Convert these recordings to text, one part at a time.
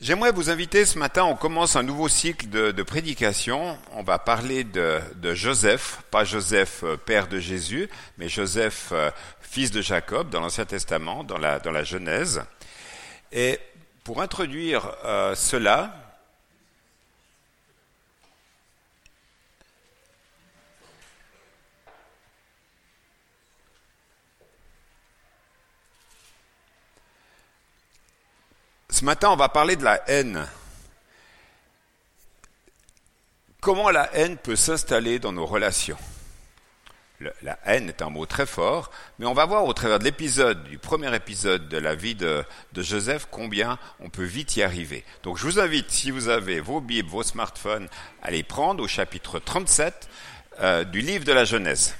J'aimerais vous inviter ce matin, on commence un nouveau cycle de, prédication. On va parler de, Joseph, pas Joseph euh, père de Jésus, mais Joseph euh, fils de Jacob dans l'Ancien Testament, dans la, dans la Genèse. Et pour introduire euh, cela, Ce matin, on va parler de la haine. Comment la haine peut s'installer dans nos relations? La haine est un mot très fort, mais on va voir au travers de l'épisode, du premier épisode de la vie de, Joseph, combien on peut vite y arriver. Donc je vous invite, si vous avez vos Bibles, vos smartphones, à les prendre au chapitre 37 euh, du livre de la Genèse.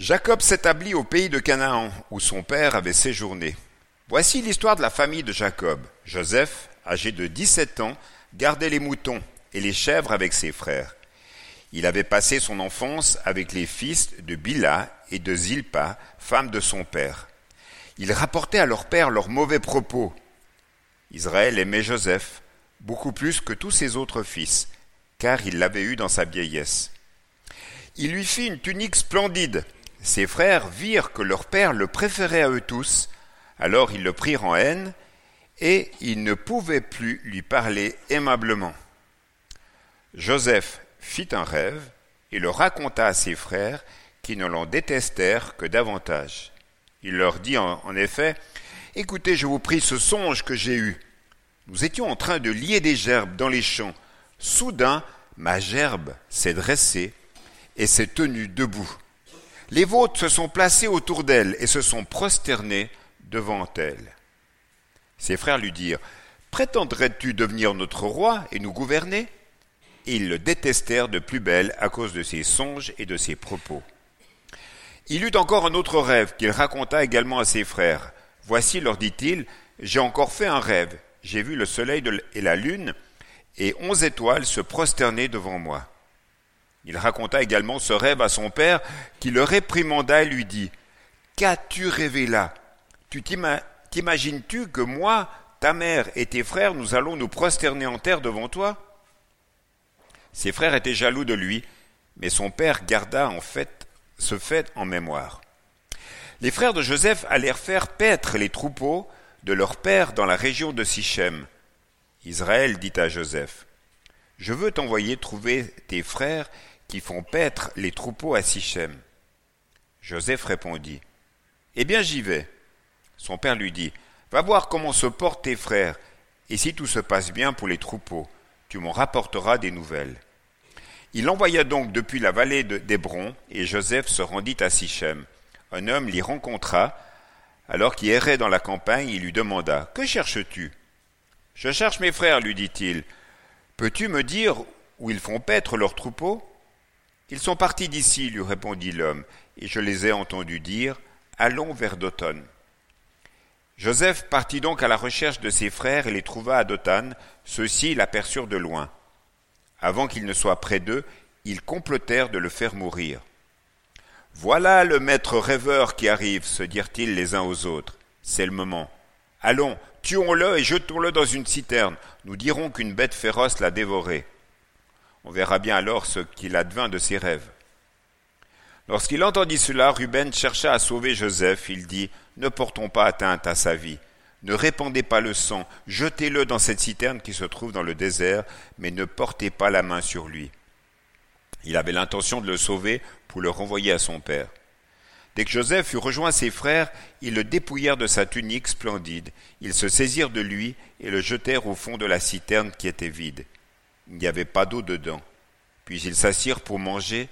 Jacob s'établit au pays de Canaan, où son père avait séjourné. Voici l'histoire de la famille de Jacob. Joseph, âgé de 17 ans, gardait les moutons et les chèvres avec ses frères. Il avait passé son enfance avec les fils de Bila et de Zilpa, femme de son père. Il rapportait à leur père leurs mauvais propos. Israël aimait Joseph beaucoup plus que tous ses autres fils, car il l'avait eu dans sa vieillesse. Il lui fit une tunique splendide ses frères virent que leur père le préférait à eux tous, alors ils le prirent en haine, et ils ne pouvaient plus lui parler aimablement. Joseph fit un rêve et le raconta à ses frères, qui ne l'en détestèrent que davantage. Il leur dit en, effet, Écoutez, je vous prie ce songe que j'ai eu. Nous étions en train de lier des gerbes dans les champs. Soudain, ma gerbe s'est dressée et s'est tenue debout. Les vôtres se sont placés autour d'elle et se sont prosternés devant elle. Ses frères lui dirent, Prétendrais-tu devenir notre roi et nous gouverner? Ils le détestèrent de plus belle à cause de ses songes et de ses propos. Il eut encore un autre rêve qu'il raconta également à ses frères. Voici, leur dit-il, j'ai encore fait un rêve. J'ai vu le soleil et la lune, et onze étoiles se prosterner devant moi. Il raconta également ce rêve à son père, qui le réprimanda et lui dit Qu'as-tu rêvé là? Tu t'imagines-tu que moi, ta mère et tes frères, nous allons nous prosterner en terre devant toi? Ses frères étaient jaloux de lui, mais son père garda en fait ce fait en mémoire. Les frères de Joseph allèrent faire paître les troupeaux de leur père dans la région de Sichem. Israël dit à Joseph Je veux t'envoyer trouver tes frères qui font paître les troupeaux à Sichem. Joseph répondit, Eh bien j'y vais. Son père lui dit, Va voir comment se portent tes frères, et si tout se passe bien pour les troupeaux, tu m'en rapporteras des nouvelles. Il envoya donc depuis la vallée d'Hébron, et Joseph se rendit à Sichem. Un homme l'y rencontra, alors qu'il errait dans la campagne, il lui demanda, Que cherches-tu Je cherche mes frères, lui dit-il. Peux-tu me dire où ils font paître leurs troupeaux? Ils sont partis d'ici, lui répondit l'homme, et je les ai entendus dire, Allons vers Dothan. Joseph partit donc à la recherche de ses frères et les trouva à Dothan. Ceux-ci l'aperçurent de loin. Avant qu'il ne soit près d'eux, ils complotèrent de le faire mourir. Voilà le maître rêveur qui arrive, se dirent-ils les uns aux autres. C'est le moment. Allons, tuons-le et jetons-le dans une citerne. Nous dirons qu'une bête féroce l'a dévoré. On verra bien alors ce qu'il advint de ses rêves. Lorsqu'il entendit cela, Ruben chercha à sauver Joseph. Il dit, Ne portons pas atteinte à sa vie. Ne répandez pas le sang, jetez-le dans cette citerne qui se trouve dans le désert, mais ne portez pas la main sur lui. Il avait l'intention de le sauver pour le renvoyer à son père. Dès que Joseph eut rejoint ses frères, ils le dépouillèrent de sa tunique splendide, ils se saisirent de lui et le jetèrent au fond de la citerne qui était vide. Il n'y avait pas d'eau dedans. Puis ils s'assirent pour manger.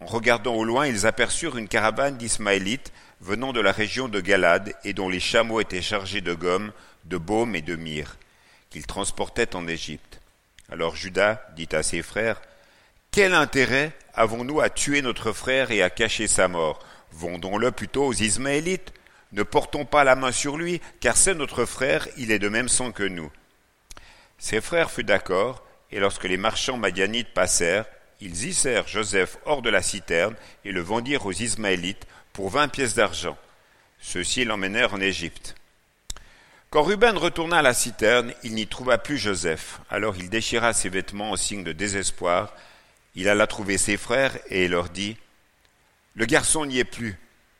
En regardant au loin, ils aperçurent une caravane d'Ismaélites venant de la région de Galade et dont les chameaux étaient chargés de gomme, de baume et de myrrhe, qu'ils transportaient en Égypte. Alors Judas dit à ses frères, Quel intérêt avons-nous à tuer notre frère et à cacher sa mort? Vendons-le plutôt aux Ismaélites. Ne portons pas la main sur lui, car c'est notre frère, il est de même sang que nous. Ses frères furent d'accord, et lorsque les marchands madianites passèrent, ils hissèrent Joseph hors de la citerne et le vendirent aux Ismaélites pour vingt pièces d'argent. Ceux-ci l'emmenèrent en Égypte. Quand Ruben retourna à la citerne, il n'y trouva plus Joseph. Alors il déchira ses vêtements en signe de désespoir. Il alla trouver ses frères et leur dit Le garçon n'y est plus.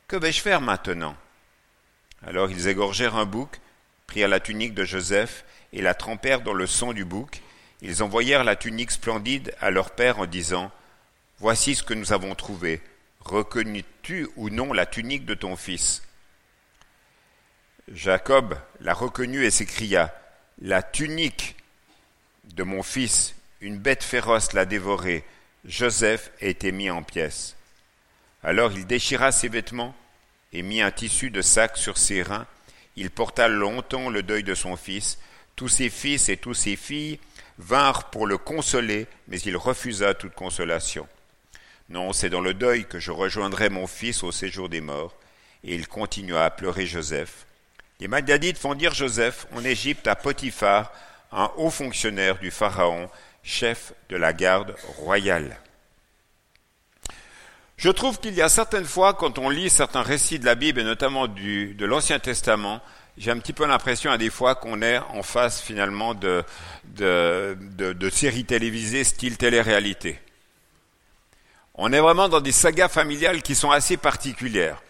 Que vais-je faire maintenant? Alors ils égorgèrent un bouc, prirent la tunique de Joseph et la trempèrent dans le sang du bouc. Ils envoyèrent la tunique splendide à leur père en disant Voici ce que nous avons trouvé. Reconnus-tu ou non la tunique de ton fils? Jacob la reconnut et s'écria La tunique de mon fils, une bête féroce l'a dévorée. Joseph a été mis en pièces. Alors il déchira ses vêtements et mit un tissu de sac sur ses reins. Il porta longtemps le deuil de son fils. Tous ses fils et tous ses filles vinrent pour le consoler, mais il refusa toute consolation. Non, c'est dans le deuil que je rejoindrai mon fils au séjour des morts. Et il continua à pleurer Joseph. Les Madianites font dire Joseph en Égypte à Potiphar, un haut fonctionnaire du Pharaon, chef de la garde royale. Je trouve qu'il y a certaines fois, quand on lit certains récits de la Bible, et notamment du, de l'Ancien Testament, j'ai un petit peu l'impression à des fois qu'on est en face finalement de, de, de, de séries télévisées style télé-réalité. On est vraiment dans des sagas familiales qui sont assez particulières.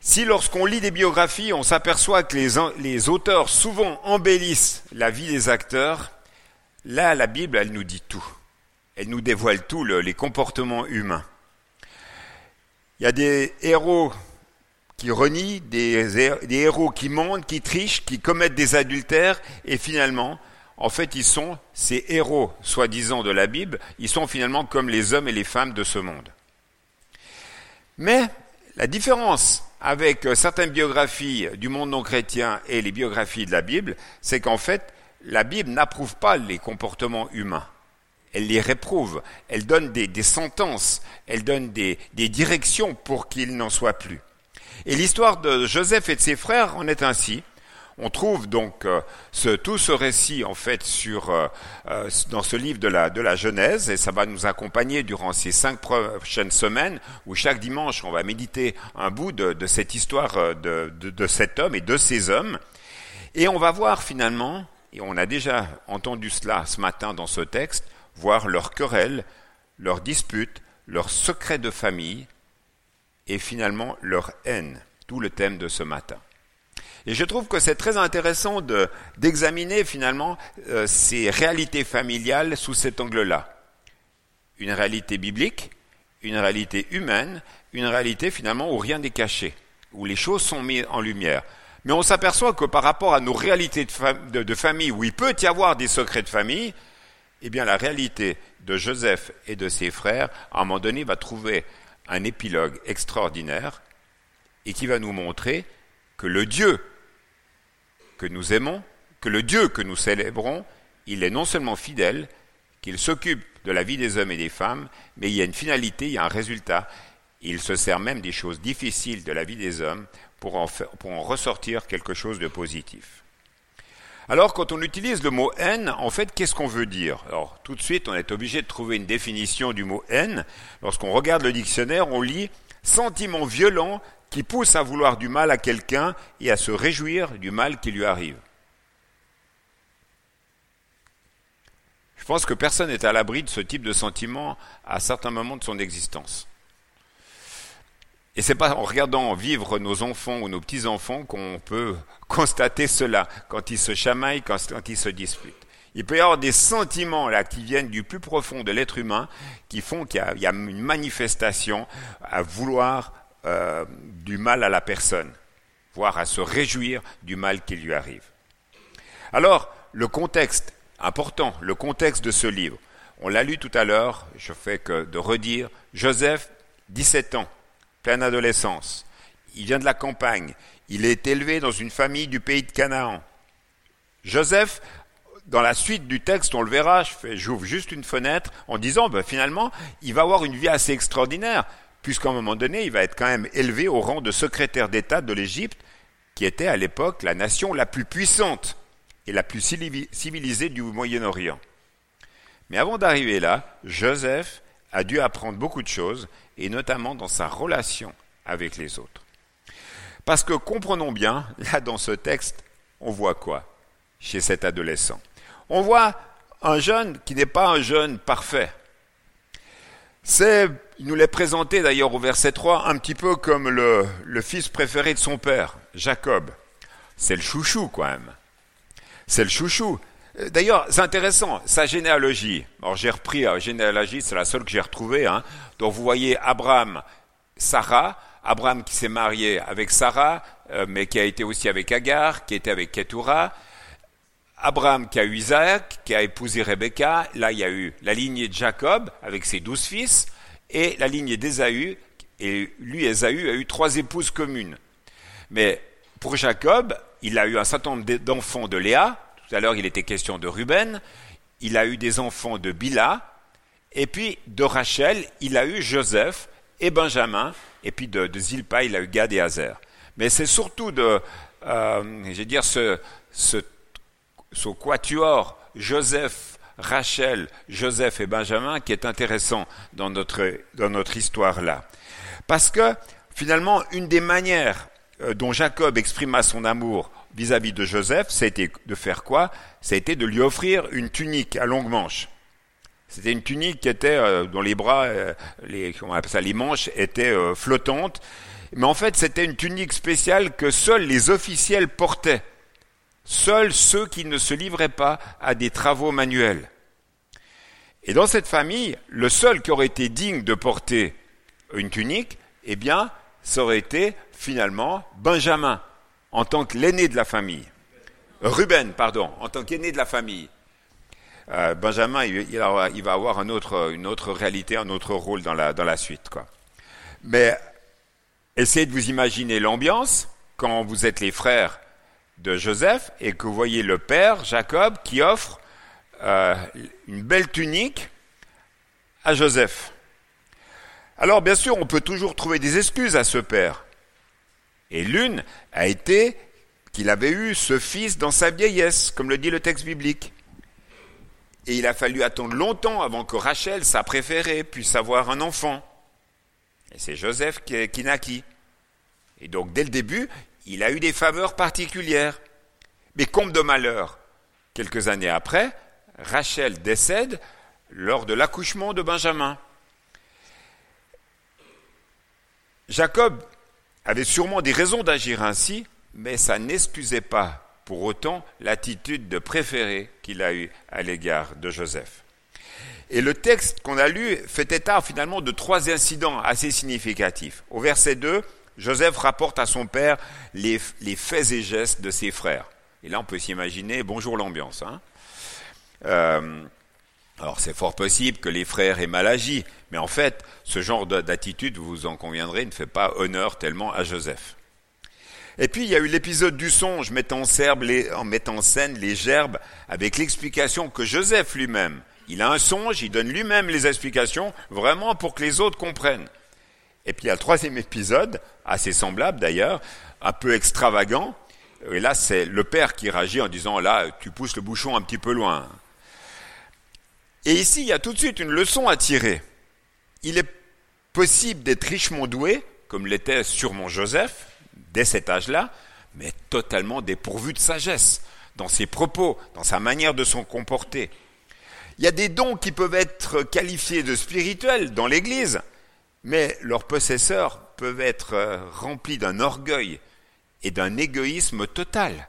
Si lorsqu'on lit des biographies, on s'aperçoit que les, les, auteurs souvent embellissent la vie des acteurs, là, la Bible, elle nous dit tout. Elle nous dévoile tout, le, les comportements humains. Il y a des héros qui renient, des, des héros qui mentent, qui trichent, qui commettent des adultères, et finalement, en fait, ils sont ces héros, soi-disant, de la Bible, ils sont finalement comme les hommes et les femmes de ce monde. Mais la différence avec euh, certaines biographies du monde non chrétien et les biographies de la Bible, c'est qu'en fait, la Bible n'approuve pas les comportements humains. Elle les réprouve, elle donne des, des sentences, elle donne des, des directions pour qu'il n'en soit plus. Et l'histoire de Joseph et de ses frères en est ainsi. On trouve donc euh, tout ce récit en fait euh, euh, dans ce livre de la, Genèse et ça va nous accompagner durant ces cinq prochaines semaines où chaque dimanche on va méditer un bout de, cette histoire de cet homme et de ces hommes et on va voir finalement, et on a déjà entendu cela ce matin dans ce texte, voir leurs querelles, leurs disputes, leurs secrets de famille et finalement leur haine, tout le thème de ce matin. Et je trouve que c'est très intéressant d'examiner finalement euh, ces réalités familiales sous cet angle-là. Une réalité biblique, une réalité humaine, une réalité finalement où rien n'est caché, où les choses sont mises en lumière. Mais on s'aperçoit que par rapport à nos réalités de, de, famille, où il peut y avoir des secrets de famille, eh bien la réalité de Joseph et de ses frères, à un moment donné, va trouver un épilogue extraordinaire et qui va nous montrer que le Dieu que nous aimons, que le Dieu que nous célébrons, il est non seulement fidèle, qu'il s'occupe de la vie des hommes et des femmes, mais il y a une finalité, il y a un résultat. Il se sert même des choses difficiles de la vie des hommes pour en, ressortir quelque chose de positif. Alors, quand on utilise le mot haine, en fait, qu'est-ce qu'on veut dire? Alors, tout de suite, on est obligé de trouver une définition du mot haine. Lorsqu'on regarde le dictionnaire, on lit sentiment violent qui pousse à vouloir du mal à quelqu'un et à se réjouir du mal qui lui arrive. Je pense que personne n'est à l'abri de ce type de sentiment à certains moments de son existence. Et c'est pas en regardant vivre nos enfants ou nos petits-enfants qu'on peut constater cela, quand ils se chamaillent, quand, ils se disputent. Il peut y avoir des sentiments là qui viennent du plus profond de l'être humain qui font qu'il y, y, a une manifestation à vouloir euh, du mal à la personne, voire à se réjouir du mal qui lui arrive. Alors, le contexte, important, le contexte de ce livre, on l'a lu tout à l'heure, je fais que de redire, Joseph, 17 ans, pleine adolescence, il vient de la campagne, il est élevé dans une famille du pays de Canaan. Joseph, dans la suite du texte, on le verra, j'ouvre juste une fenêtre en disant, ben, finalement, il va avoir une vie assez extraordinaire puisqu'à un moment donné, il va être quand même élevé au rang de secrétaire d'État de l'Égypte, qui était à l'époque la nation la plus puissante. et la plus civilisée du Moyen-Orient. Mais avant d'arriver là, Joseph a dû apprendre beaucoup de choses, et notamment dans sa relation avec les autres. Parce que comprenons bien, là dans ce texte, on voit quoi chez cet adolescent? On voit un jeune qui n'est pas un jeune parfait. C'est, il nous l'est présenté d'ailleurs au verset 3, un petit peu comme le, le fils préféré de son père, Jacob. C'est le chouchou quand même. C'est le chouchou. D'ailleurs, c'est intéressant, sa généalogie. Alors j'ai repris la généalogie, c'est la seule que j'ai retrouvée. Hein. Donc vous voyez Abraham, Sarah, Abraham qui s'est marié avec Sarah, euh, mais qui a été aussi avec Agar, qui était avec Ketura. Abraham qui a eu Isaac, qui a épousé Rebecca. Là, il y a eu la lignée de Jacob avec ses douze fils, et la lignée d'Ésaü. Et lui, Ésaü, a eu trois épouses communes. Mais pour Jacob, il a eu un certain nombre d'enfants de Léa. Tout à l'heure, il était question de Ruben. Il a eu des enfants de Bila. Et puis de Rachel, il a eu Joseph et Benjamin. Et puis de, Zilpa, il a eu Gad et Hazer. Mais c'est surtout de, euh, je vais dire, ce, ce, quatuor Joseph, Rachel, Joseph et Benjamin qui est intéressant dans notre, dans notre histoire là. Parce que finalement, une des manières euh, dont Jacob exprima son amour vis-à-vis de Joseph, été de faire quoi? Été de lui offrir une tunique à longue manche. C'était une tunique qui était euh, dont les bras, euh, les, on appelle ça, les manches étaient flottantes. Mais en fait, c'était une tunique spéciale que seuls les officiels portaient. Seuls ceux qui ne se livraient pas à des travaux manuels. Et dans cette famille, le seul qui aurait été digne de porter une tunique, eh bien, ça aurait été finalement Benjamin, en tant que l'aîné de la famille. Ruben, pardon, en tant qu'aîné de la famille. Euh, Benjamin, il, va avoir une autre réalité, un autre rôle dans la, suite. Quoi. Mais essayez de vous imaginer l'ambiance quand vous êtes les frères de Joseph et que vous voyez le père, Jacob, qui offre euh, une belle tunique à Joseph. Alors bien sûr, on peut toujours trouver des excuses à ce père. Et l'une a été qu'il avait eu ce fils dans sa vieillesse, comme le dit le texte biblique. Et il a fallu attendre longtemps avant que Rachel, sa préférée, puisse avoir un enfant. Et c'est Joseph qui, qui naquit. Et donc dès le début, il a eu des faveurs particulières. Mais comble de malheur, quelques années après, Rachel décède lors de l'accouchement de Benjamin. Jacob avait sûrement des raisons d'agir ainsi, mais ça n'excusait pas pour autant l'attitude de préféré qu'il a eue à l'égard de Joseph. Et le texte qu'on a lu fait état finalement de trois incidents assez significatifs. Au verset 2, Joseph rapporte à son père les, faits et gestes de ses frères. Et là, on peut s'imaginer, bonjour l'ambiance. Hein. Euh, alors c'est fort possible que les frères aient mal agi, mais en fait, ce genre d'attitude, vous en conviendrez, ne fait pas honneur tellement à Joseph. Et puis il y a eu l'épisode du songe mettant en, mettant en scène les gerbes avec l'explication que Joseph lui-même, il a un songe, il donne lui-même les explications, vraiment pour que les autres comprennent. Et puis il y a le troisième épisode, assez semblable d'ailleurs, un peu extravagant, et là c'est le père qui réagit en disant là tu pousses le bouchon un petit peu loin. Et ici, il y a tout de suite une leçon à tirer. Il est possible d'être richement doué, comme l'était sûrement Joseph, dès cet âge-là, mais totalement dépourvu de sagesse dans ses propos, dans sa manière de se comporter. Il y a des dons qui peuvent être qualifiés de spirituels dans l'Église, mais leurs possesseurs peuvent être euh, remplis d'un orgueil et d'un égoïsme total.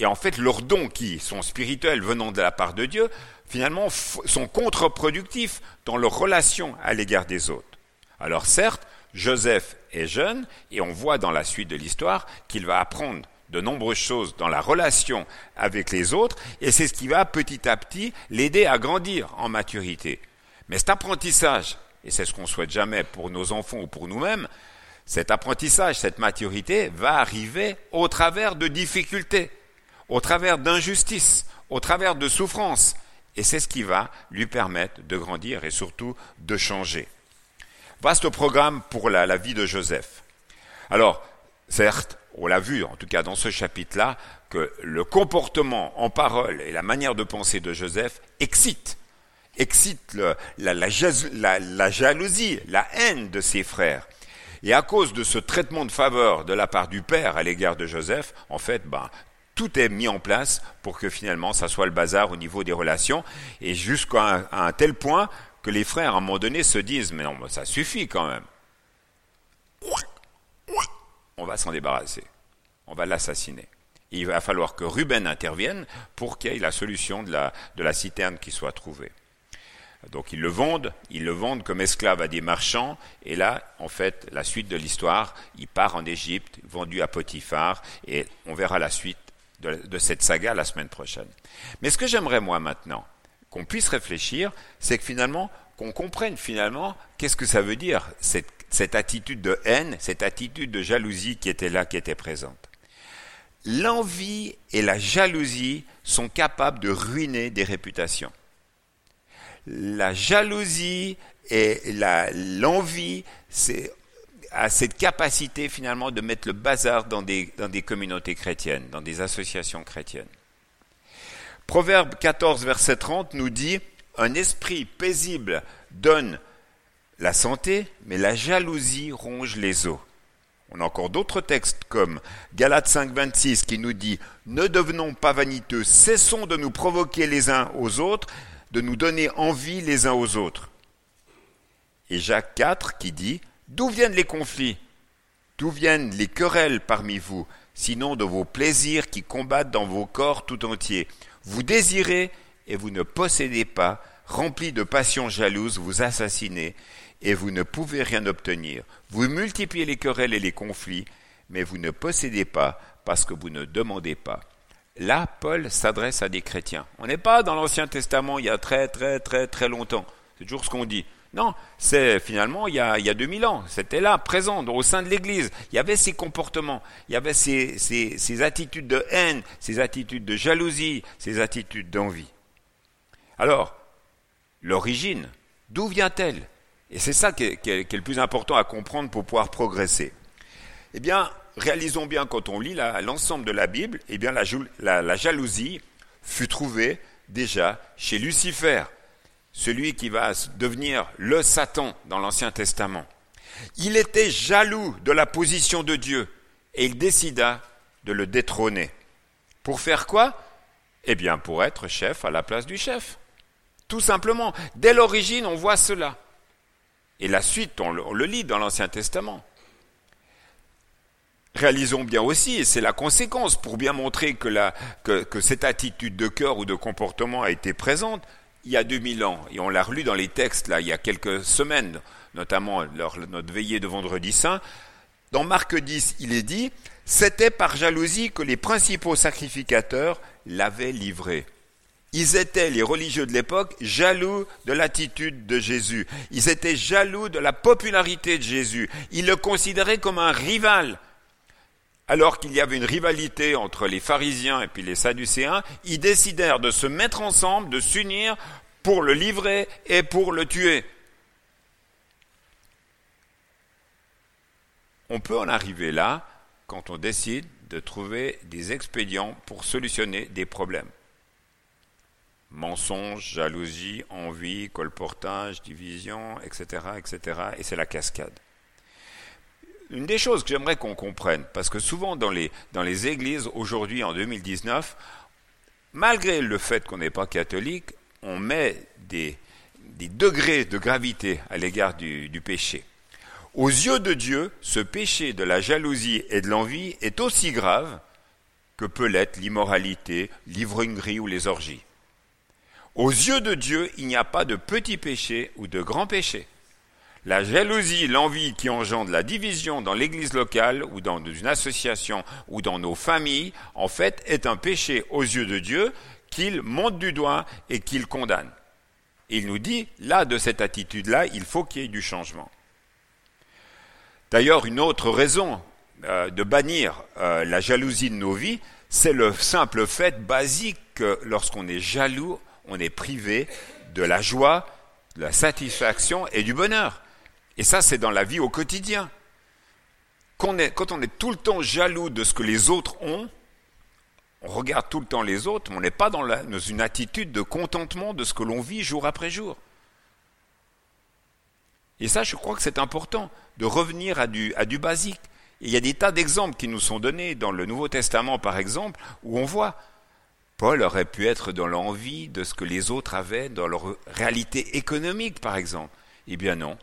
Et en fait, leurs dons qui sont spirituels venant de la part de Dieu finalement, sont contre-productifs dans leur relation à l'égard des autres. Alors certes, Joseph est jeune, et on voit dans la suite de l'histoire qu'il va apprendre de nombreuses choses dans la relation avec les autres, et c'est ce qui va petit à petit l'aider à grandir en maturité. Mais cet apprentissage, et c'est ce qu'on souhaite jamais pour nos enfants ou pour nous-mêmes, cet apprentissage, cette maturité va arriver au travers de difficultés, au travers d'injustices, au travers de souffrances, et c'est ce qui va lui permettre de grandir et surtout de changer. Vaste programme pour la, vie de Joseph. Alors, certes, on l'a vu en tout cas dans ce chapitre-là, que le comportement en parole et la manière de penser de Joseph excite, excite la, la, jalousie, la haine de ses frères. Et à cause de ce traitement de faveur de la part du père à l'égard de Joseph, en fait, ben, tout est mis en place pour que finalement ça soit le bazar au niveau des relations, et jusqu'à un, tel point que les frères à un moment donné se disent mais non, ça suffit quand même. On va s'en débarrasser, on va l'assassiner. Il va falloir que Ruben intervienne pour qu'il y ait la solution de la, de la citerne qui soit trouvée. Donc ils le vendent, ils le vendent comme esclave à des marchands, et là, en fait, la suite de l'histoire, il part en Égypte, vendu à Potiphar, et on verra la suite de, cette saga la semaine prochaine. Mais ce que j'aimerais moi maintenant, qu'on puisse réfléchir, c'est que finalement, qu'on comprenne finalement qu'est-ce que ça veut dire, cette, cette attitude de haine, cette attitude de jalousie qui était là, qui était présente. L'envie et la jalousie sont capables de ruiner des réputations. La jalousie et l'envie, c'est a cette capacité finalement de mettre le bazar dans des, dans des communautés chrétiennes, dans des associations chrétiennes. Proverbe 14, verset 30 nous dit, un esprit paisible donne la santé, mais la jalousie ronge les os. On a encore d'autres textes comme Galates 5, 26 qui nous dit, ne devenons pas vaniteux, cessons de nous provoquer les uns aux autres, de nous donner envie les uns aux autres. Et Jacques 4 qui dit, D'où viennent les conflits? D'où viennent les querelles parmi vous, sinon de vos plaisirs qui combattent dans vos corps tout entiers? Vous désirez et vous ne possédez pas, remplis de passions jalouses, vous assassinez et vous ne pouvez rien obtenir. Vous multipliez les querelles et les conflits, mais vous ne possédez pas parce que vous ne demandez pas. Là, Paul s'adresse à des chrétiens. On n'est pas dans l'Ancien Testament il y a très très très très longtemps. C'est toujours ce qu'on dit. Non, c'est finalement il y, a, il y a 2000 ans, c'était là, présent, au sein de l'Église. Il y avait ces comportements, il y avait ces, attitudes de haine, ces attitudes de jalousie, ces attitudes d'envie. Alors, l'origine, d'où vient-elle? Et c'est ça qui est, le plus important à comprendre pour pouvoir progresser. Eh bien, réalisons bien quand on lit l'ensemble de la Bible, eh bien la jalousie fut trouvée déjà chez Lucifer celui qui va devenir le Satan dans l'Ancien Testament. Il était jaloux de la position de Dieu et il décida de le détrôner. Pour faire quoi? Eh bien, pour être chef à la place du chef. Tout simplement. Dès l'origine, on voit cela. Et la suite, on le, lit dans l'Ancien Testament. Réalisons bien aussi, et c'est la conséquence pour bien montrer que, cette attitude de cœur ou de comportement a été présente, il y a 2000 ans, et on l'a relu dans les textes là, il y a quelques semaines, notamment lors notre veillée de vendredi saint, dans Marc 10, il est dit, c'était par jalousie que les principaux sacrificateurs l'avaient livré. Ils étaient, les religieux de l'époque, jaloux de l'attitude de Jésus. Ils étaient jaloux de la popularité de Jésus. Ils le considéraient comme un rival alors qu'il y avait une rivalité entre les pharisiens et puis les sadducéens, ils décidèrent de se mettre ensemble, de s'unir pour le livrer et pour le tuer. On peut en arriver là quand on décide de trouver des expédients pour solutionner des problèmes. Mensonge, jalousie, envie, colportage, division, etc., etc. Et c'est la cascade une des choses que j'aimerais qu'on comprenne, parce que souvent dans les, églises, aujourd'hui en 2019, malgré le fait qu'on n'est pas catholique, on met des, degrés de gravité à l'égard du, du péché. Aux yeux de Dieu, ce péché de la jalousie et de l'envie est aussi grave que peut l'être l'immoralité, l'ivrognerie ou les orgies. Aux yeux de Dieu, il n'y a pas de petit péché ou de grand péché. La jalousie, l'envie qui engendre la division dans l'église locale ou dans une association ou dans nos familles, en fait, est un péché aux yeux de Dieu qu'il monte du doigt et qu'il condamne. Il nous dit, là, de cette attitude-là, il faut qu'il y ait du changement. D'ailleurs, une autre raison euh, de bannir euh, la jalousie de nos vies, c'est le simple fait basique que lorsqu'on est jaloux, on est privé de la joie, de la satisfaction et du bonheur. Et ça, c'est dans la vie au quotidien. quand on, est, tout le temps jaloux de ce que les autres ont, on regarde tout le temps les autres, mais on n'est pas dans, une attitude de contentement de ce que l'on vit jour après jour. Et ça, je crois que c'est important de revenir à du, basique. Il y a des tas d'exemples qui nous sont donnés dans le Nouveau Testament, par exemple, où on voit Paul aurait pu être dans l'envie de ce que les autres avaient dans leur réalité économique, par exemple. Eh bien non.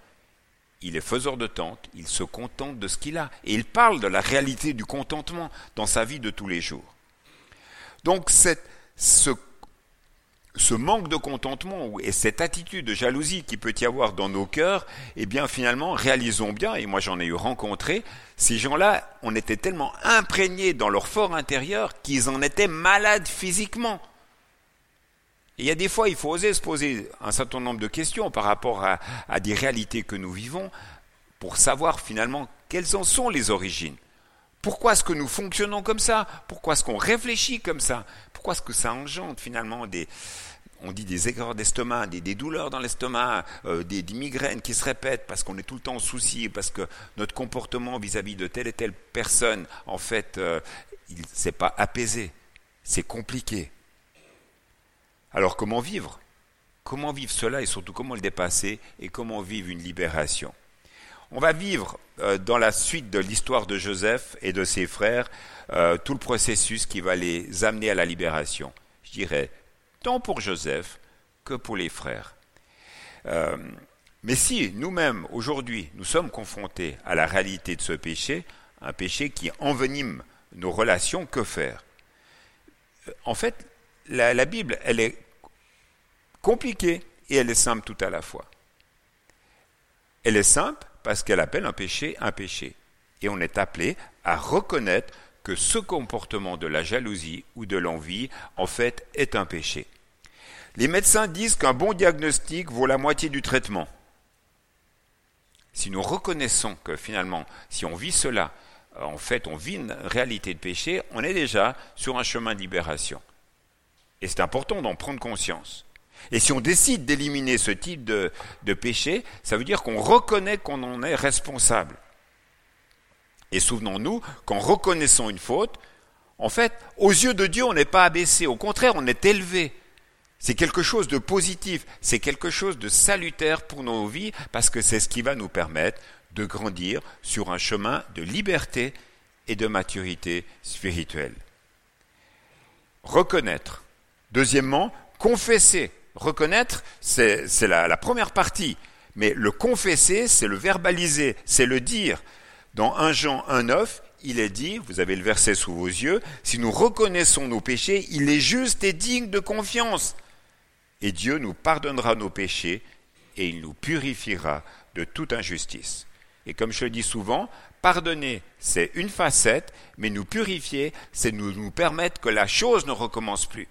Il est faiseur de tente, il se contente de ce qu'il a. Et il parle de la réalité du contentement dans sa vie de tous les jours. Donc ce ce manque de contentement et cette attitude de jalousie qui peut y avoir dans nos cœurs, eh bien finalement, réalisons bien, et moi j'en ai eu rencontré, ces gens-là, on était tellement imprégnés dans leur fort intérieur qu'ils en étaient malades physiquement. Il y a des fois, il faut oser se poser un certain nombre de questions par rapport à, à des réalités que nous vivons pour savoir finalement quelles en sont les origines. Pourquoi est-ce que nous fonctionnons comme ça? Pourquoi est-ce qu'on réfléchit comme ça? Pourquoi est-ce que ça engendre finalement des, on dit des aigreurs d'estomac, des, douleurs dans l'estomac, euh, des, migraines qui se répètent parce qu'on est tout le temps en souci, parce que notre comportement vis-à-vis de telle et telle personne, en fait, euh, il s'est pas apaisé. C'est compliqué. Alors comment vivre? Comment vivre cela et surtout comment le dépasser et comment vivre une libération? On va vivre euh, dans la suite de l'histoire de Joseph et de ses frères tout le processus qui va les amener à la libération. Je dirais tant pour Joseph que pour les frères. Euh, mais si nous-mêmes, aujourd'hui, nous sommes confrontés à la réalité de ce péché, un péché qui envenime nos relations, que faire? En fait, la, Bible, elle est compliquée et elle est simple tout à la fois. Elle est simple parce qu'elle appelle un péché un péché. Et on est appelé à reconnaître que ce comportement de la jalousie ou de l'envie, en fait, est un péché. Les médecins disent qu'un bon diagnostic vaut la moitié du traitement. Si nous reconnaissons que finalement, si on vit cela, en fait, on vit une réalité de péché, on est déjà sur un chemin de libération. Et c'est important d'en prendre conscience. Et si on décide d'éliminer ce type de, péché, ça veut dire qu'on reconnaît qu'on en est responsable. Et souvenons-nous qu'en reconnaissant une faute, en fait, aux yeux de Dieu, on n'est pas abaissé, au contraire, on est élevé. C'est quelque chose de positif, c'est quelque chose de salutaire pour nos vies, parce que c'est ce qui va nous permettre de grandir sur un chemin de liberté et de maturité spirituelle. Reconnaître. Deuxièmement, confesser. Reconnaître, c'est la, première partie, mais le confesser, c'est le verbaliser, c'est le dire. Dans 1 Jean 1,9, il est dit, vous avez le verset sous vos yeux, si nous reconnaissons nos péchés, il est juste et digne de confiance. Et Dieu nous pardonnera nos péchés et il nous purifiera de toute injustice. Et comme je le dis souvent, pardonner, c'est une facette, mais nous purifier, c'est nous, nous permettre que la chose ne recommence plus.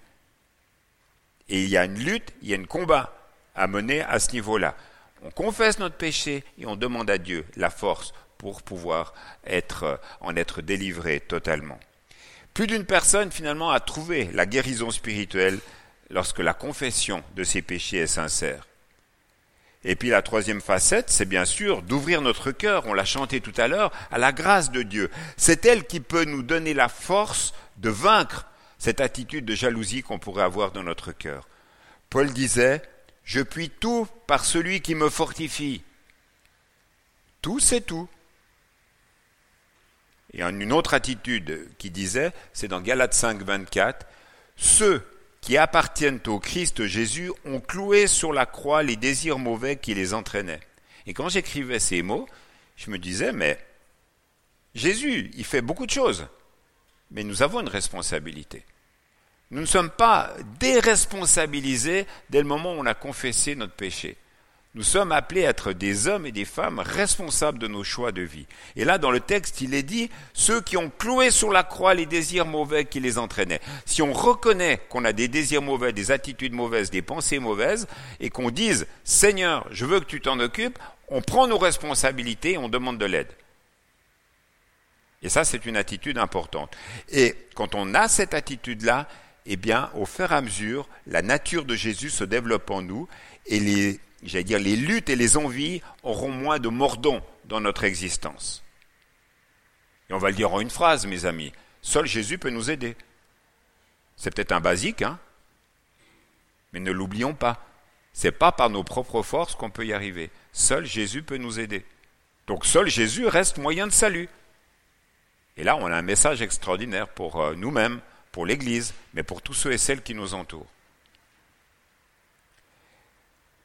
Et il y a une lutte, il y a un combat à mener à ce niveau-là. On confesse notre péché et on demande à Dieu la force pour pouvoir être, en être délivré totalement. Plus d'une personne finalement a trouvé la guérison spirituelle lorsque la confession de ses péchés est sincère. Et puis la troisième facette, c'est bien sûr d'ouvrir notre cœur, on l'a chanté tout à l'heure, à la grâce de Dieu. C'est elle qui peut nous donner la force de vaincre cette attitude de jalousie qu'on pourrait avoir dans notre cœur. Paul disait, Je puis tout par celui qui me fortifie. Tout, c'est tout. Et en une autre attitude qui disait, c'est dans Galates 5, 24, ceux qui appartiennent au Christ Jésus ont cloué sur la croix les désirs mauvais qui les entraînaient. Et quand j'écrivais ces mots, je me disais, mais Jésus, il fait beaucoup de choses, mais nous avons une responsabilité. Nous ne sommes pas déresponsabilisés dès le moment où on a confessé notre péché. Nous sommes appelés à être des hommes et des femmes responsables de nos choix de vie. Et là, dans le texte, il est dit, ceux qui ont cloué sur la croix les désirs mauvais qui les entraînaient. Si on reconnaît qu'on a des désirs mauvais, des attitudes mauvaises, des pensées mauvaises, et qu'on dise, Seigneur, je veux que tu t'en occupes, on prend nos responsabilités et on demande de l'aide. Et ça, c'est une attitude importante. Et quand on a cette attitude-là, eh bien, au fur et à mesure, la nature de Jésus se développe en nous et les j'allais dire, les luttes et les envies auront moins de mordons dans notre existence. Et on va le dire en une phrase, mes amis. Seul Jésus peut nous aider. C'est peut-être un basique, hein mais ne l'oublions pas. C'est pas par nos propres forces qu'on peut y arriver. Seul Jésus peut nous aider. Donc seul Jésus reste moyen de salut. Et là, on a un message extraordinaire pour euh, nous-mêmes, pour l'Église, mais pour tous ceux et celles qui nous entourent.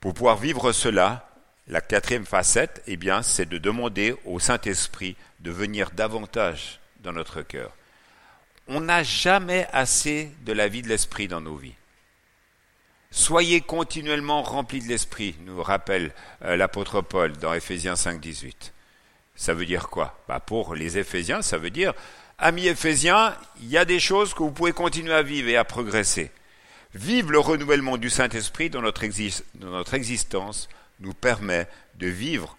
Pour pouvoir vivre cela, la quatrième facette, eh bien, c'est de demander au Saint-Esprit de venir davantage dans notre cœur. On n'a jamais assez de la vie de l'Esprit dans nos vies. Soyez continuellement remplis de l'Esprit, nous rappelle euh, l'apôtre Paul dans Éphésiens 5, 18. Ça veut dire quoi? Bah Pour les Éphésiens, ça veut dire, amis Éphésiens, il y a des choses que vous pouvez continuer à vivre et à progresser. Vive le renouvellement du Saint-Esprit dans notre existence nous permet de vivre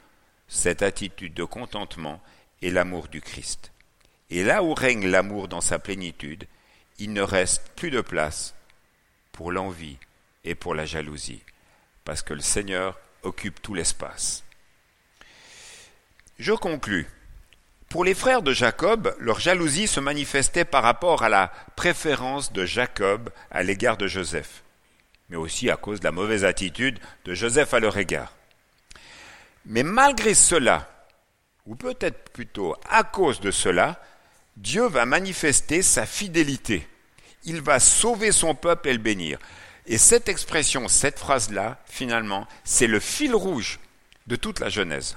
cette attitude de contentement et l'amour du Christ. Et là où règne l'amour dans sa plénitude, il ne reste plus de place pour l'envie, et pour la jalousie, parce que le Seigneur occupe tout l'espace. Je conclus. Pour les frères de Jacob, leur jalousie se manifestait par rapport à la préférence de Jacob à l'égard de Joseph, mais aussi à cause de la mauvaise attitude de Joseph à leur égard. Mais malgré cela, ou peut-être plutôt à cause de cela, Dieu va manifester sa fidélité. Il va sauver son peuple et le bénir. Et cette expression, cette phrase-là, finalement, c'est le fil rouge de toute la Genèse.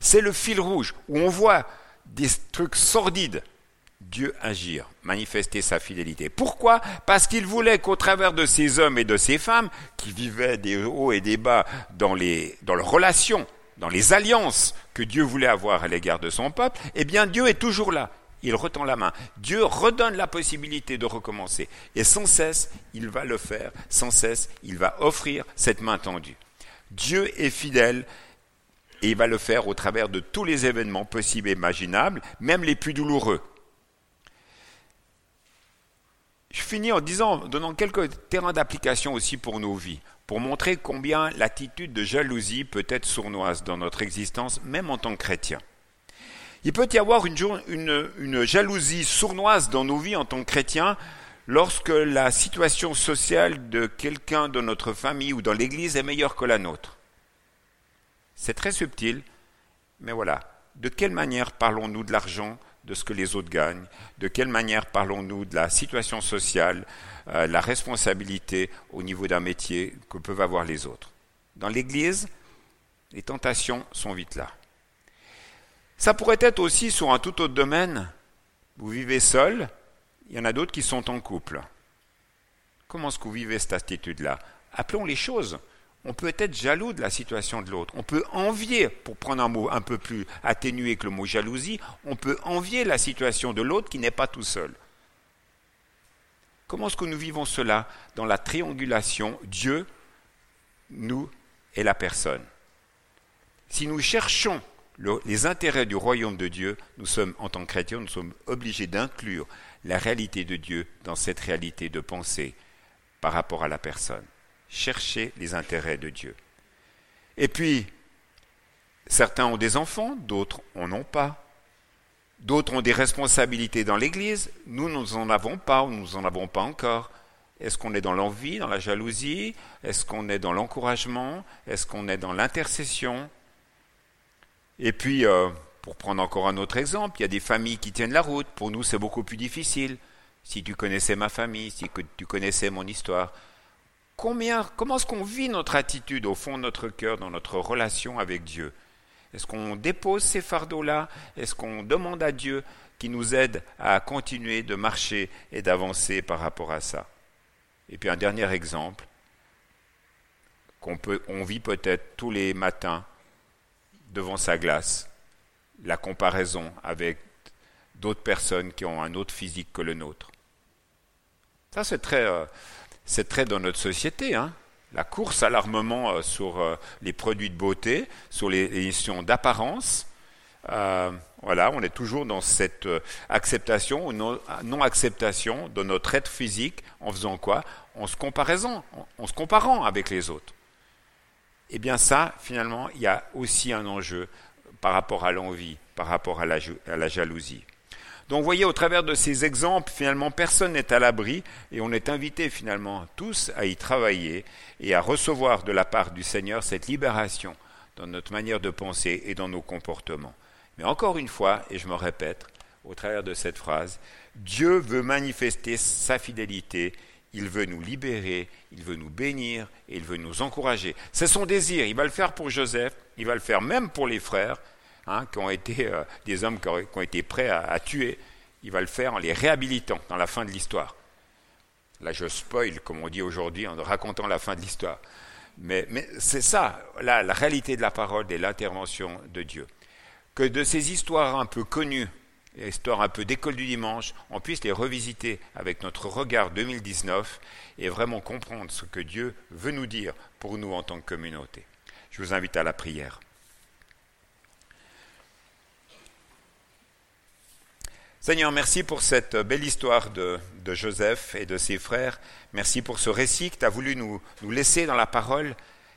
C'est le fil rouge où on voit des trucs sordides. Dieu agir, manifester sa fidélité. Pourquoi? Parce qu'il voulait qu'au travers de ces hommes et de ces femmes, qui vivaient des hauts et des bas dans, les, dans relations, dans les alliances que Dieu voulait avoir à l'égard de son peuple, eh bien Dieu est toujours là il retend la main. Dieu redonne la possibilité de recommencer. Et sans cesse, il va le faire. Sans cesse, il va offrir cette main tendue. Dieu est fidèle et il va le faire au travers de tous les événements possibles et imaginables, même les plus douloureux. Je finis en disant, donnant quelques terrains d'application aussi pour nos vies, pour montrer combien l'attitude de jalousie peut être sournoise dans notre existence, même en tant que chrétien. Il peut y avoir une, jalousie sournoise dans nos vies en tant que chrétiens lorsque la situation sociale de quelqu'un de notre famille ou dans l'Église est meilleure que la nôtre. C'est très subtil, mais voilà. De quelle manière parlons-nous de l'argent, de ce que les autres gagnent? De quelle manière parlons-nous de la situation sociale, euh, la responsabilité au niveau d'un métier que peuvent avoir les autres? Dans l'Église, les tentations sont vite là. Ça pourrait être aussi sur un tout autre domaine. Vous vivez seul, il y en a d'autres qui sont en couple. Comment est-ce que vous vivez cette attitude-là? Appelons les choses. On peut être jaloux de la situation de l'autre. On peut envier, pour prendre un mot un peu plus atténué que le mot jalousie, on peut envier la situation de l'autre qui n'est pas tout seul. Comment est-ce que nous vivons cela dans la triangulation Dieu, nous et la personne? Si nous cherchons les intérêts du royaume de Dieu, nous sommes, en tant que chrétiens, nous sommes obligés d'inclure la réalité de Dieu dans cette réalité de pensée par rapport à la personne. Chercher les intérêts de Dieu. Et puis, certains ont des enfants, d'autres en ont pas. D'autres ont des responsabilités dans l'Église, nous, nous n'en avons pas ou nous n'en avons pas encore. Est-ce qu'on est dans l'envie, dans la jalousie? Est-ce qu'on est dans l'encouragement? Est-ce qu'on est dans l'intercession? Et puis, euh, pour prendre encore un autre exemple, il y a des familles qui tiennent la route. Pour nous, c'est beaucoup plus difficile. Si tu connaissais ma famille, si tu connaissais mon histoire, combien, comment est-ce qu'on vit notre attitude au fond de notre cœur, dans notre relation avec Dieu? Est-ce qu'on dépose ces fardeaux-là? Est-ce qu'on demande à Dieu qui nous aide à continuer de marcher et d'avancer par rapport à ça? Et puis un dernier exemple qu'on on vit peut-être tous les matins devant sa glace. La comparaison avec d'autres personnes qui ont un autre physique que le nôtre. Ça, c'est très, euh, c'est très dans notre société. Hein. La course à l'armement euh, sur euh, les produits de beauté, sur les émissions d'apparence. voilà, on est toujours dans cette acceptation ou non-acceptation de notre être physique en faisant quoi? En se se comparant avec les autres. Eh bien ça, finalement, il y a aussi un enjeu par rapport à l'envie, par rapport à la, jalousie. Donc, vous voyez, au travers de ces exemples, finalement, personne n'est à l'abri et on est invité finalement tous à y travailler et à recevoir de la part du Seigneur cette libération dans notre manière de penser et dans nos comportements. Mais encore une fois, et je me répète, au travers de cette phrase, Dieu veut manifester sa fidélité, il veut nous libérer, il veut nous bénir et il veut nous encourager. C'est son désir, il va le faire pour Joseph, il va le faire même pour les frères, hein, qui ont été euh, des hommes qui ont, été prêts à, tuer, il va le faire en les réhabilitant dans la fin de l'histoire. Là, je spoil, comme on dit aujourd'hui, en racontant la fin de l'histoire. Mais, c'est ça, la réalité de la parole et l'intervention de Dieu. Que de ces histoires un peu connues histoire un peu d'école du dimanche, on puisse les revisiter avec notre regard 2019 et vraiment comprendre ce que Dieu veut nous dire pour nous en tant que communauté. Je vous invite à la prière. Seigneur, merci pour cette belle histoire de, Joseph et de ses frères. Merci pour ce récit que tu as voulu nous, laisser dans la parole.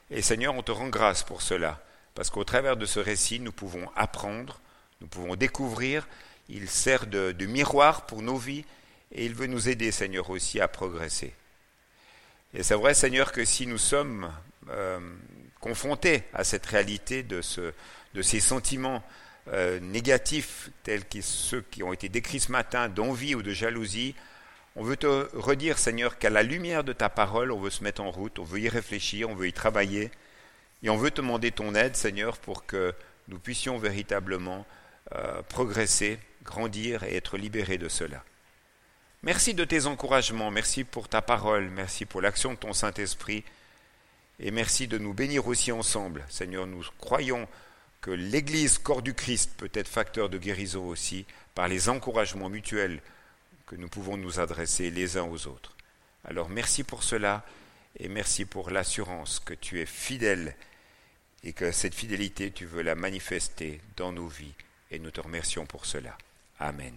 Et Seigneur, on te rend grâce pour cela. Parce qu'au travers de ce récit, nous pouvons apprendre, nous pouvons découvrir il sert de, miroir pour nos vies et il veut nous aider, Seigneur, aussi à progresser. Et c'est vrai, Seigneur, que si nous sommes euh, confrontés à cette réalité de ces sentiments euh, négatifs tels que ceux qui ont été décrits ce matin, d'envie ou de jalousie, on veut te redire, Seigneur, qu'à la lumière de ta parole, on veut se mettre en route, on veut y réfléchir, on veut y travailler, et on veut te demander ton aide, Seigneur, pour que nous puissions véritablement euh, progresser grandir et être libéré de cela. Merci de tes encouragements, merci pour ta parole, merci pour l'action de ton Saint-Esprit, et merci de nous bénir aussi ensemble. Seigneur, nous croyons que l'Église, corps du Christ, peut être facteur de guérison aussi, par les encouragements mutuels que nous pouvons nous adresser les uns aux autres. Alors merci pour cela, et merci pour l'assurance que tu es fidèle, et que cette fidélité, tu veux la manifester dans nos vies, et nous te remercions pour cela. Amen.